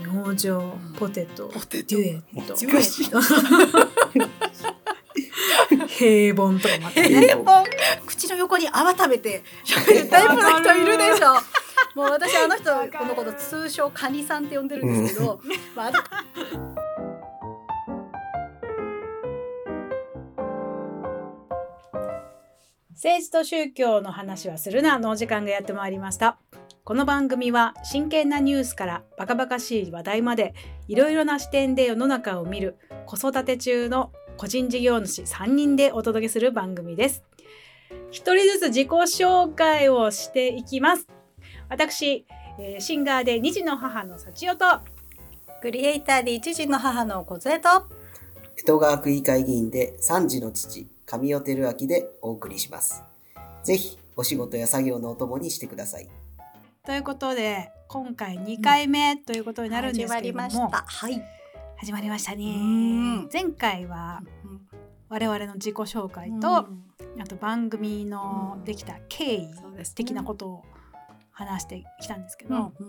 明星ポテトポテデュエット。デュエット 平凡とかまたね。平凡。口の横に泡食べて喋るタイプの人いるでしょ。もう私あの人このこと通称カニさんって呼んでるんですけど、まああの 政治と宗教の話はするな。のお時間がやってまいりましたこの番組は真剣なニュースからバカバカしい話題までいろいろな視点で世の中を見る子育て中の個人事業主3人でお届けする番組です一人ずつ自己紹介をしていきます私、えーシンガーで2児の母の幸代とクリエイターで一児の母の小杖と江戸川区議会議員で3児の父、上尾照明でお送りします。ぜひ、お仕事や作業のお供にしてください。ということで今回2回目ということになるんですけれども、始まりました。はい。始まりましたね。ん。前回は我々の自己紹介と、うん。あと番組のできた経緯的なことを話してきたんですけど、うん。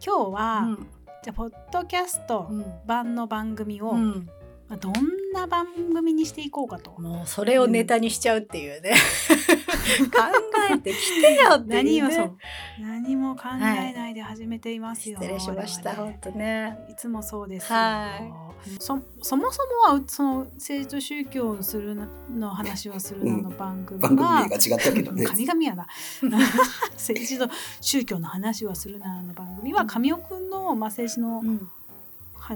今日は、うん。じゃあポッドキャストうん。版の番組を、うんまあどんな番組にしていこうかと。もうそれをネタにしちゃうっていうね。考えてきてよっていうね。何も考えないで始めていますよ。失礼しました本当ね。いつもそうですよ。はそそもそもはその政治と宗教をするなの話をするなの番組は、番組名が違ったけどね。神々やな。政治と宗教の話をするなの番組は神尾くんの、まあ、政治のうん。は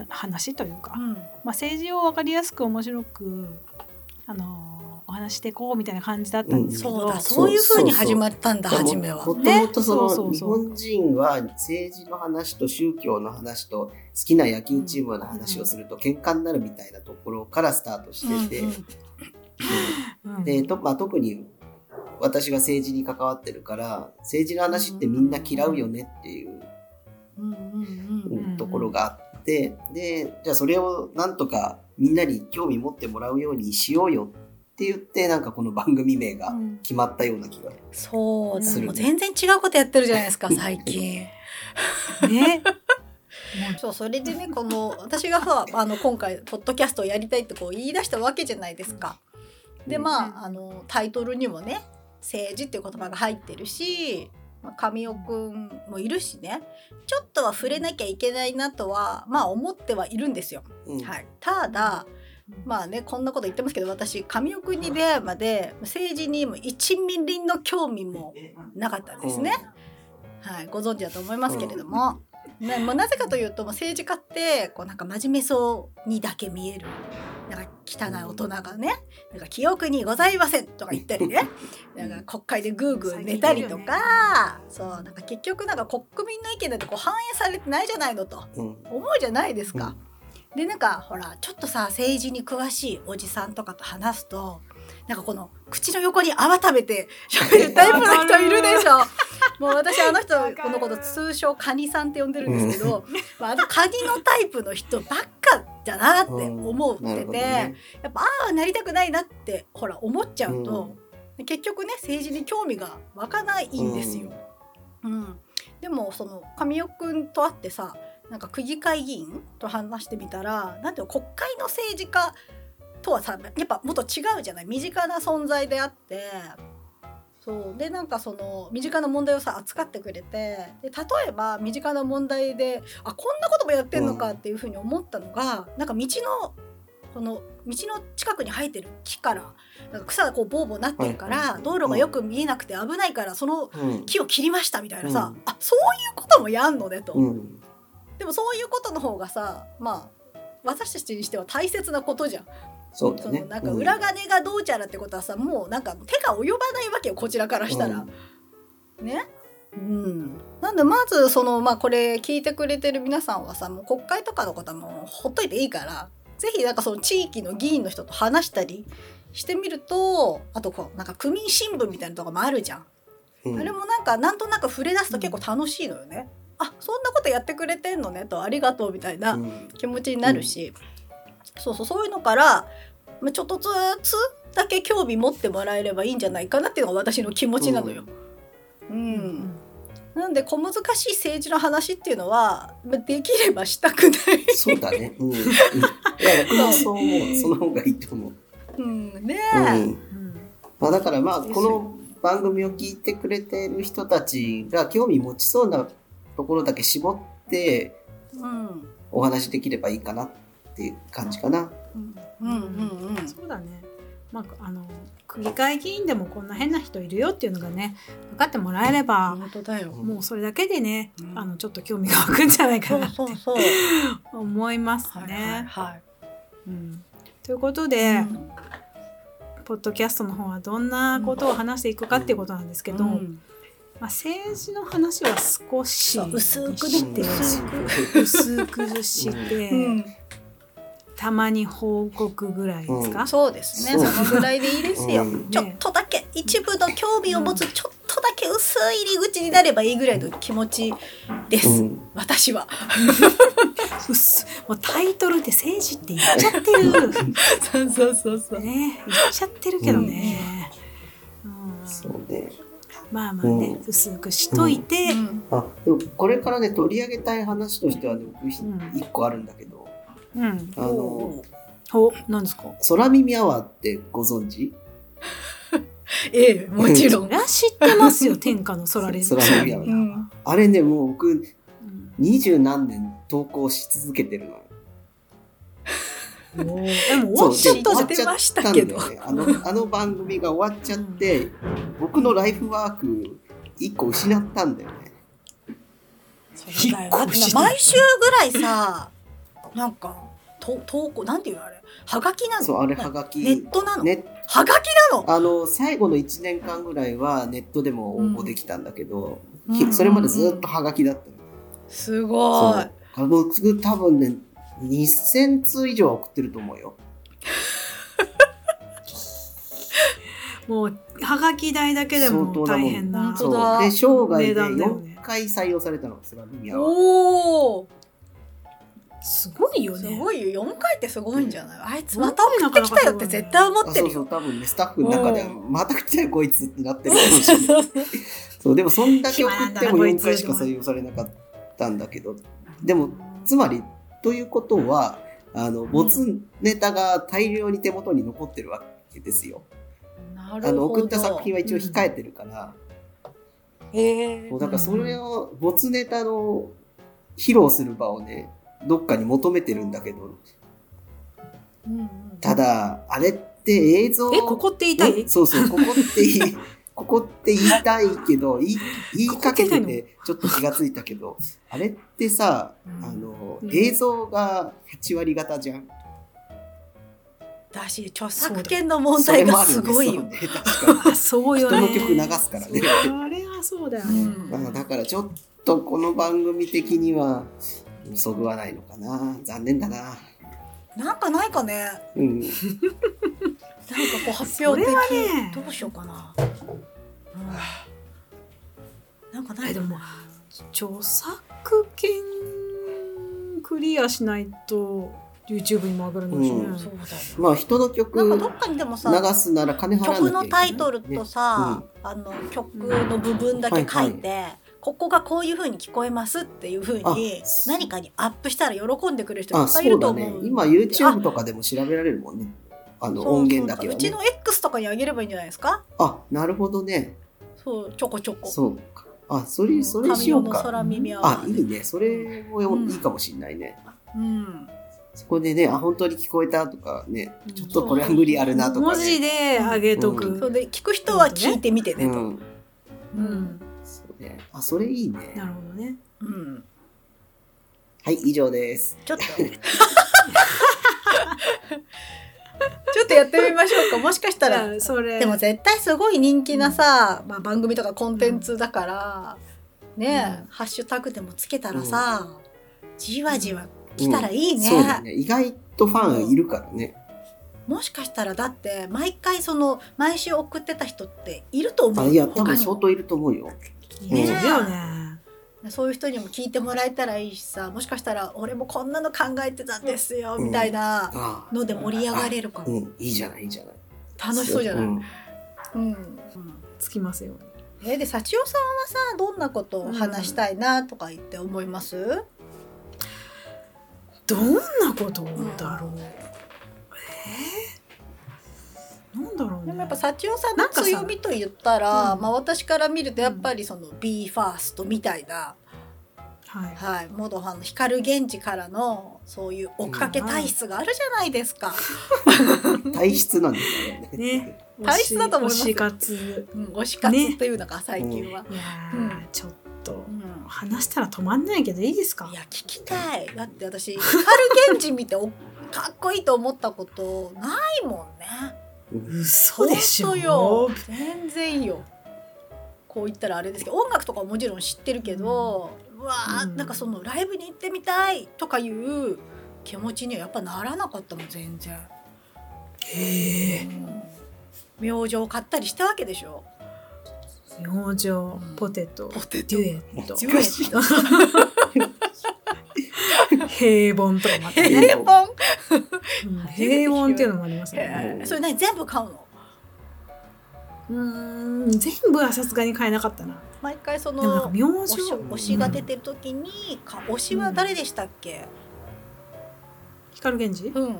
話というか、うん。まあ、政治を分かりやすく面白くあのお話していこうみたいな感じだったんですけど、そうだそういう風に始まったんだ初めは。もともとその、ねそうそう。日本人は政治の話と宗教の話と好きな野球チームの話をすると喧嘩になるみたいなところからスタートしてて、うん。うん。うん。でとまあ、特に私が政治に関わってるから政治の話ってみんな嫌うよねっていううん。うん。うん。ん。ところがあって、でじゃあそれをなんとかみんなに興味持ってもらうようにしようよって言ってなんかこの番組名がうん。決まったような気が、そう。だするね。もう全然違うことやってるじゃないですか 最近。ね。そうそれでねこの私がさあの今回ポッドキャストをやりたいってこう言い出したわけじゃないですか。でまああのタイトルにもね政治っていう言葉が入ってるし、まあ、神尾くんもいるしね。ちょっとは触れなきゃいけないなとはまあ思ってはいるんですよ。うん。はい、ただまあねこんなこと言ってますけど私神尾くんに出会うまで政治にも1ミリの興味もなかったんですね。はい、ご存知だと思いますけれども、ね、もうなぜかというともう政治家ってこうなんか真面目そうにだけ見えるなんか汚い大人がね「なんか記憶にございません」とか言ったりね。なんか国会でグーグー寝たりとか、そうなんか結局なんか国民の意見なんてこう反映されてないじゃないのと。うん。思うじゃないですか。でなんかほらちょっとさ政治に詳しいおじさんとかと話すとなんかこの口の横に泡食べて喋るタイプの人いるでしょ。もう私あの人このこと通称カニさんって呼んでるんですけど、まあ、あのカニのタイプの人ばっかだなって思ってて、ね。やっぱああなりたくないなってほら思っちゃうと、結局ね政治に興味が湧かないんですよ。うん。でもその神尾くんと会ってさなんか区議会議員と話してみたらなんていうの国会の政治家とはさやっぱもっと違うじゃない身近な存在であってそう。でなんかその身近な問題をさ扱ってくれてで例えば身近な問題であこんなこともやってんのかっていうふうに思ったのが、なんか道のこの道の近くに生えてる木からなんか草がこうボーボーなってるから、はいはい。道路がよく見えなくて危ないからそのうん。木を切りましたみたいなさ、うん。あそういうこともやんのねと、うん。でもそういうことの方がさまあ私たちにしては大切なことじゃん。そうだねそのなんか裏金がどうちゃらってことはさ、もうなんか手が及ばないわけよこちらからしたら。ね？うん、なんでまずそのまあこれ聞いてくれてる皆さんはさもう国会とかのことはもうほっといていいからぜひなんかその地域の議員の人と話したりしてみるとあとこうなんか区民新聞みたいなとこもあるじゃん。うんあれもなんかなんとなく触れ出すと結構楽しいのよね。あそんなことやってくれてんのねとありがとうみたいなうん気持ちになるし、そうそうそういうのからまあちょっとずつだけ興味持ってもらえればいいんじゃないかなっていうのが私の気持ちなのよ。うんなんで小難しい政治の話っていうのはまあできればしたくない。そうだね。うん。うんいや、僕もそう思う。その方がいいと思う。うん、ねうん。うんまあ、だからまあ、この番組を聞いてくれてる人たちが興味持ちそうなところだけ絞ってうんお話できればいいかなっていう感じかな。うんうんうんうんそうだね。まあ、あの区議会議員でもこんな変な人いるよっていうのがね分かってもらえれば、本当だよ。もうそれだけでね、うんあのちょっと興味が湧くんじゃないかなってそうそう。思いますはいね。はいうん、ということはい。で、うんポッドキャストの方はどんなことを話していくかっていうことなんですけど、うんまあ、政治の話は少し薄くて薄薄くして、うんたまに報告ぐらいですか、そうですね。そのぐらいでいいですよ。うん。ちょっとだけ一部の興味を持つちょっとだけ薄い入り口になればいいぐらいの気持ちです。うん。私は。うっ。すもうタイトルで政治って言っちゃってるそうそうそうそう。ね言っちゃってるけどね、うん。そうね。まあまあね、うん。薄くしといて、うん。あ、でもこれからね、取り上げたい話としてはね、僕一個あるんだけど、うん。あの、お何ですか？空耳アワーってご存知？ええもちろん。知ってますよ 天下の空レ空耳アワー。うん。あれね、もう僕、うん。二十何年投稿し続けてるのも終わっちゃったじゃ出ましたけど終わっちゃったんだよね。あの、あの番組が終わっちゃって、僕のライフワーク一個失ったんだよね。毎週ぐらいさ、なんか、と投稿、なんていうのあれ、はがきなの？そう、あれはがき。ネットなの、ね、はがきなの？あの、最後の1年間ぐらいはネットでも応募できたんだけど、うん。ひそれまでずっとはがきだったの。すごい。僕多分ね、2000通以上は送ってると思うよ。もうはがき代だけでも大変な本当だそう。で、生涯で値段だ。よね4回採用されたの、空耳アワー。おお、すごいよねすごいよ。4回ってすごいんじゃない？あいつうんまた送ってきたよって絶対思あそうそう、ってるよ。多分ね、スタッフの中でまた来たよ、こいつってなってるかもしれない。そうそうそう、でもそんだけ送っても暇なんだなこい4つ回しか採用されなかったんだけど、でも、つまり、ということは、あの、没ネタが大量に手元に残ってるわけですよ。なるほど。あの、送った作品は一応控えてるから、ええもうだからそれを、没ネタの披露する場をね、どっかに求めてるんだけど、うんうん。ただ、あれって映像えここって言いたい？そうそう、ここって言い、ここって言いたいけど、言い言いかけてて、ちょっと気がついたけど、あれってさ、うん。あの、うん。映像が8割方じゃん。だし著作権の問題がすごいよ。ね そうに。よね。人の曲流すからね。あれはそうだよね、うん。まあだからちょっとこの番組的には、そぐわないのかな。残念だな。なんかないかね。うん。なんかこう発表的、それはねどうしようかな。うん、なんかないでも著作権クリアしないと YouTube にも上がるのしね、うんそうだよ。まあ人のなん曲流かどっかにでもさ、すなら金払わなきゃいけない曲のタイトルとさ、あの曲の部分だけ書いて、ここがこういう風に聞こえますっていう風にあ何かにアップしたら喜んでくれる人いあ、っぱいいると思う。ね。今 YouTube とかでも調べられるもんね。あの音源だけはねそううちの。X とかにあげればいいんじゃないですか？あ、なるほどね。そうちょこちょこ。そうか。あ、それ、うんそれしようか。空耳あ、いいね。それもうんいいかもしんないね。うん。そこでね、あ、本当に聞こえたとかねうん、ちょっとこれは無理あるなとか文字ね。で上げとく、うんそれで聞く人は聞いてみてねと。うん。うんね。あ、それいいね。なるほどねうん。はい、以上です。ちょっと。ちょっとやってみましょうか。もしかしたら。あそれでも絶対すごい人気なさ、まあ、番組とかコンテンツだから、ねえ、うんハッシュタグでもつけたらさ、じわじわ来たらいいね。そうだね。意外とファンいるからね。もしかしたらだって毎回その毎週送ってた人っていると思うあいや、多分相当いると思うよ。いるよね。そういう人にも聞いてもらえたらいいしさもしかしたら俺もこんなの考えてたんですよ、うん。みたいなあので盛り上がれるかも、うん、いいじゃない、いいじゃない。楽しそうじゃない、ん。うん。つきますよえで幸代さんはさどんなことを話したいなとか言って思います、どんなことだろう、えー、なんだろうね。でもやっぱ幸代さんのなんかさ強みと言ったら、うん。まあ、私から見るとやっぱりその b ファーストみたいな、はい。はい、モドハの光源氏からのそういう追っかけ体質があるじゃないですか。体質なんですよね。ね。体質だと思います推し活。うん、推し活っていうのが最近は。いやー、うんちょっとうん。話したら止まんないけどいいですか？いや聞きたい。だって私光源氏見ておかっこいいと思ったことないもんね嘘でしょ？よ。全然よ。こう言ったらあれですけど音楽とかはもちろん知ってるけど、うわー、うん。なんかそのライブに行ってみたいとかいう気持ちにはやっぱならなかったもん全然、へえ明星買ったりしたわけでしょ？明星うん。ポテト。ポテデュエット。デュエット 平凡とかもあった。ね平凡。うん平凡っていうのもありますね。それ何？全部買うの？うーん全部はさすがに買えなかったな。毎回そでもなんかの明推星し推しが出てる時に、か推しは誰でしたっけ、光源氏？うん、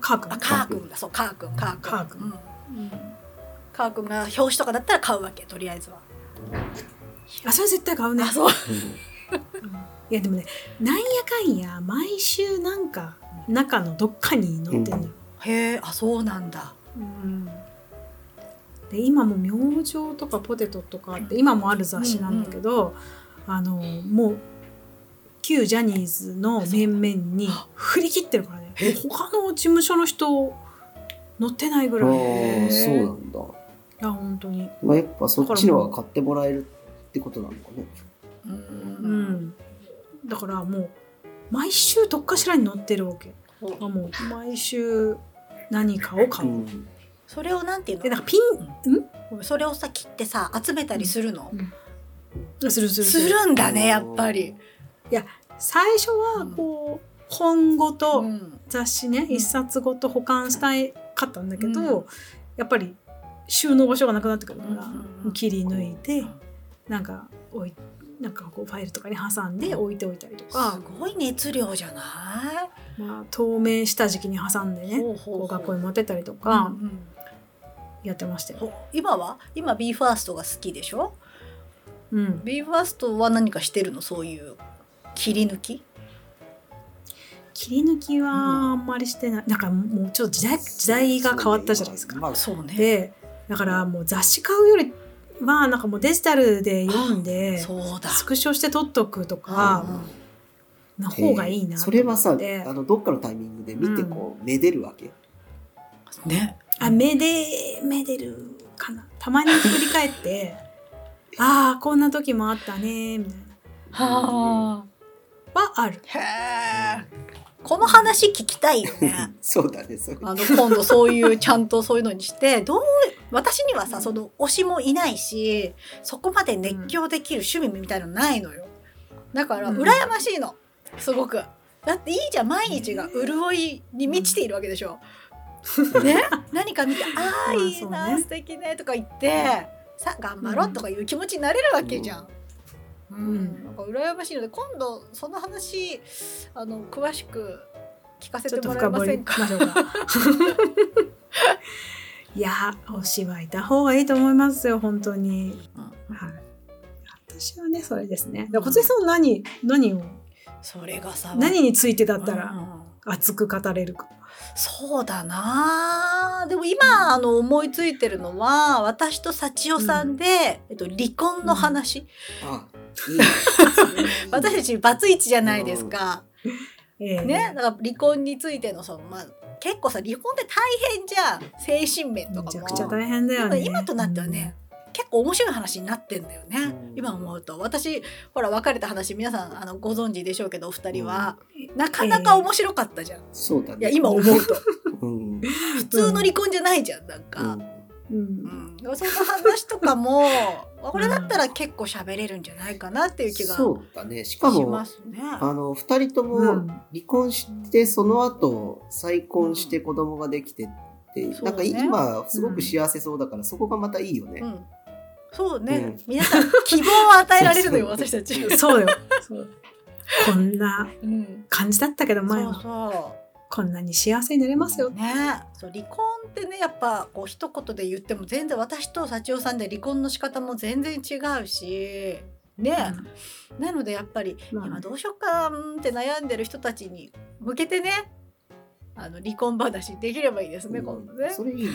カー君？あカー君だ。そうカー君カー君。カー君。うん、うんカー君が表紙とかだったら買うわけとりあえずは。あそれ絶対買うね。あそういやでもねなんやかんや毎週なんか中のどっかに載ってんのよ、へえあそうなんだ。うん。で今も明星とかポテトとかって今もある雑誌なんだけど、あのもう旧ジャニーズの面々に振り切ってるからね。え？他の事務所の人載ってないぐあらい。いーそうなんだ。や本当に。まあ、やっぱそっちの方が買ってもらえるってことなのかね。ううん。んだからもう毎週どっかしらに載ってるわけ。あもう毎週何かを買う、うん。それをなんていうの？でなんかピンん？それをさ切ってさ集めたりするの、するするする。んだねやっぱり。最初はこう本ごとうん。雑誌ねうん。一冊ごと保管したいかったんだけど、うん。やっぱり収納場所がなくなってくるから、うんうんうん。切り抜いてなんか置いなんかこうファイルとかに挟んで置いておいたりとか。す、ごい熱量じゃない？まあ、透明した時期に挟んでねほうほうほう。こう学校に持ってったりとうかんうん。やってましたよ。ほ今は？今 b ファーストが好きでしょ？うん、b ファーストは何かしてるの？そういう切り抜き？切り抜きはあんまりしてない、なんかもうちょっと時代時代が変わったじゃないですか。まあ、そうね。でだからもう雑誌買うよりはなんかもうデジタルで読んでそうだ。スクショして撮っとくとかの方がいいなとそれはさ、思ってあの、どっかのタイミングで見てこう、めでるわけ？ね。あめでめでるかな。たまに振り返って ああこんな時もあったねみたいな。ははある。あへえこの話聞きたいよね。そうだね、そう。あの今度そういうちゃんとそういうのにしてどう私にはさその推しもいないしそこまで熱狂できる趣味みたいのないのよ。だからうん。羨ましいの。すごく。だっていいじゃん毎日が潤いに満ちているわけでしょ、ね？何か見て「あまああいいな、ね素敵ね」とか言って「さあ頑張ろう」とかいう気持ちになれるわけじゃん。うんん。なんか羨ましいので今度その話あの詳しく聞かせてともらえませんか？いや推しはいた方がいいと思いますよ本当に、はい、私はねそれですね。だから小杉さんは何何を？それがさ何についてだだったら熱く語れるか、そうだな。でも今あの思いついてるのは私と幸代さんで、えっと、離婚の話、あ、いいね。私たちバツイチじゃないですか、ええ。ねだから離婚についてのその、まあ、結構さ離婚って大変じゃん精神面とかも。めちゃくちゃ大変だよね。今今となってはね、結構面白い話になってんだよね、うん。今思うと。私ほら別れた話皆さんあのご存知でしょうけどお二人は、なかなか面白かったじゃん、そうだね。いや今思うと。うん。普通の離婚じゃないじゃんなんか、うん。うん。その話とかも これだったら結構喋れるんじゃないかなっていう気がしそうだね。しかもま、すね。あの、二人とうもん。離婚して、その後、再婚して子供ができてって、そうねなんか今、すごく幸せそうだから、そこがまたいいよね。うん。そうね、うん。皆さん希望を与えられるのよ 私たち。そうよ。こんなうん、感じだったけど前そうはそこんなに幸せになれますよ、う。ね、そう離婚ってねやっぱこう一言で言っても全然私と幸男さんで離婚の仕方も全然違うし。ね、なのでやっぱりまあ今どうしようかなって悩んでる人たちに向けてねあの離婚話できればいいですね、うん今度ね。それいいね。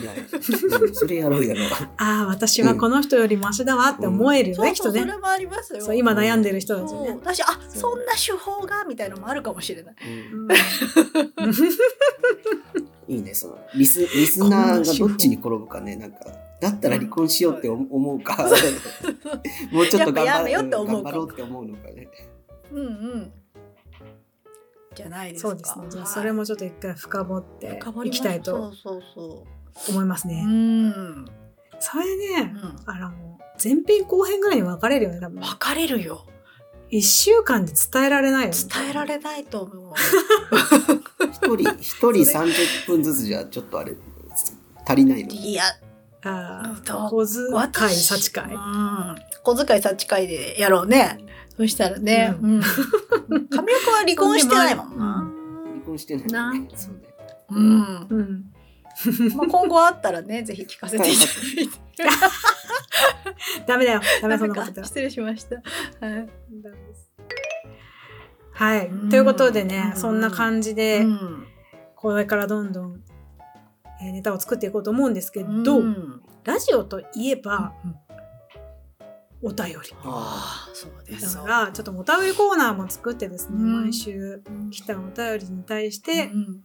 うんそれやろうやろう。ああ私はこの人よりマシだわって思えるよね、そうそうきっとねそれもありますよ。そう今悩んでる人たちね私あそんな手法がみたいのもあるかもしれない。いいね、そのリスリスナーがどっちに転ぶかね、なんか、だったら離婚しようって思思うか、もうちょっと頑やっぱや張めようって思うか頑張ろうって思うのかね。うんうん。じゃないですか。そうですねじゃあはいそれもちょっと一回深掘っていきたいとそうそうそ思いますう。ね、うん。それね、うんあらもう前編後編ぐらいに分かれるよね多分分かれるよ。1週間で伝えられないよね伝えられないと思う。一人、一人30分ずつじゃちょっとあれ、足りないの。いや、あどうあ小遣い幸会うん。小遣い幸会でやろうね。そしたらね。ううん。神尾くんは離婚してないもんな。離婚してないなね。そうね。うん。うん まあ今後あったらね、ぜひ聞かせていただいて。ダメだよダメそんなこと失礼しました。はい。はい、うんということでね、うんそんな感じで、うんこれからどんどん、えーネタを作っていこうと思うんですけど、うんラジオといえばお便り。ああ、そうです。だからちょっとお便りコーナーも作ってですね、うん。毎週来たお便りに対してうん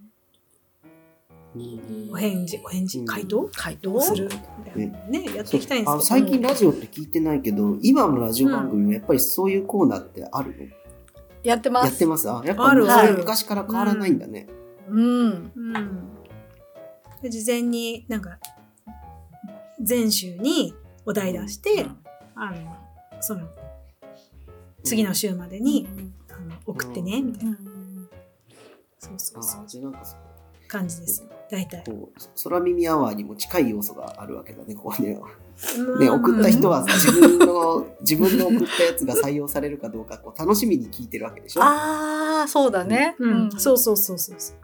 お返事お返事うん回答？回どうする？みたいなのねやっていきたいんですけど。あ最近ラジオって聞いてないけど、今のラジオ番組もやっぱりそういうコーナーってあるの、やってます。やってます？あ、やっぱある。それ昔から変わらないんだね。うん。うん、で事前になんか前週にお題出して、あのその次の週までに、あの送ってね、みたいな。うん。そうそうあそう。感じです。大体。こう空耳アワーにも近い要素があるわけだね、ここね。うん。ね、送った人は自分の、自分の送ったやつが採用されるかどうかこう楽しみに聞いてるわけでしょ。ああ、そうだね。うん、そうそうそうそうそう。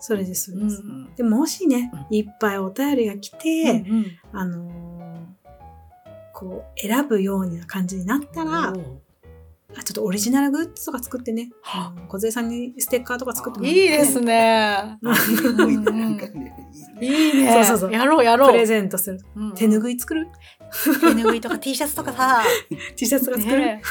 それです、それです。うんでもしねう、いっぱいお便りが来て、あのーこう選ぶような感じになったら、あちょっとオリジナルグッズとか作ってね、はあの小杉さんにステッカーとか作ってもらっていいですね。あいいね。そうそうそうやろうやろう。プレゼントする。うん手ぬぐい作る？手ぬぐいとか T シャツとかさ、?T シャツとか作る？ね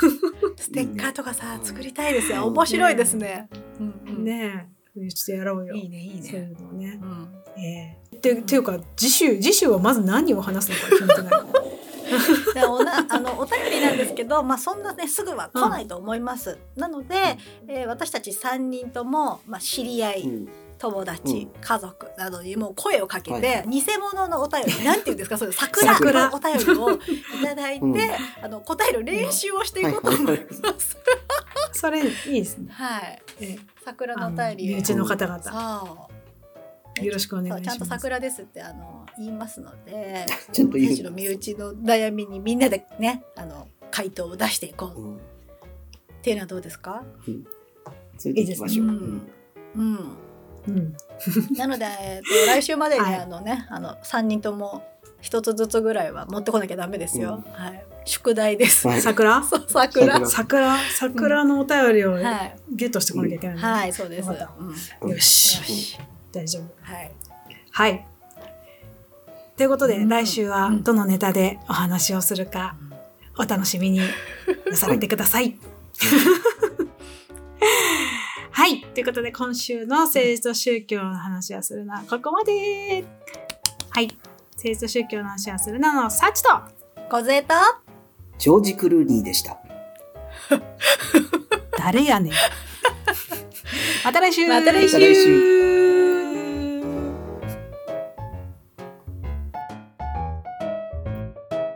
ステッカーとかさ、作りたいですよ。うん面白いですね。うんうんねえ。ちょっとやろうよ。いいね、いいそういね。うのをねう。んええてていうか次週次週はまず何を話すのか決めてない。でおな あのお便りなんですけど、まあ、そんなねすぐは来ないと思います。なので、えー私たち3人とも、まあ、知り合い、うん。友達、うん。家族などにもう声をかけて、はい偽物のお便りなんて言うんですか？それ桜桜。のお便りをいただいて、うん。あの答える練習をしていこうと思います。それいいですね。はい、ええ。桜のお便りを。身内の方々。そうよろしくお願いします。ちゃんと桜ですってあの言いますので ちゃんと言う私の。身内の悩みにみんなでねあの回答を出していこう。っうん。ていうのはどうですか、それでい。いいですう。ん。うん、うん。なので、えっと来週までに、はい。あのねあの3人とも一つずつぐらいは持ってこなきゃダメですよ、はい、宿題です、はい。桜？そう桜。桜。桜。桜のお便りをはい、ゲットしてこなきゃいけない、はい、そうです、うん、よよしし大丈夫。はい。はい。ということで、うん。来週はどのネタでお話をするかお楽しみに なされてください。はい。ということで今週の政治と宗教の話をするのはここまで。はい。政治と宗教の話をするののサチと。小勢とジョージ・クルーニーでした。誰やねん。また来週。また来週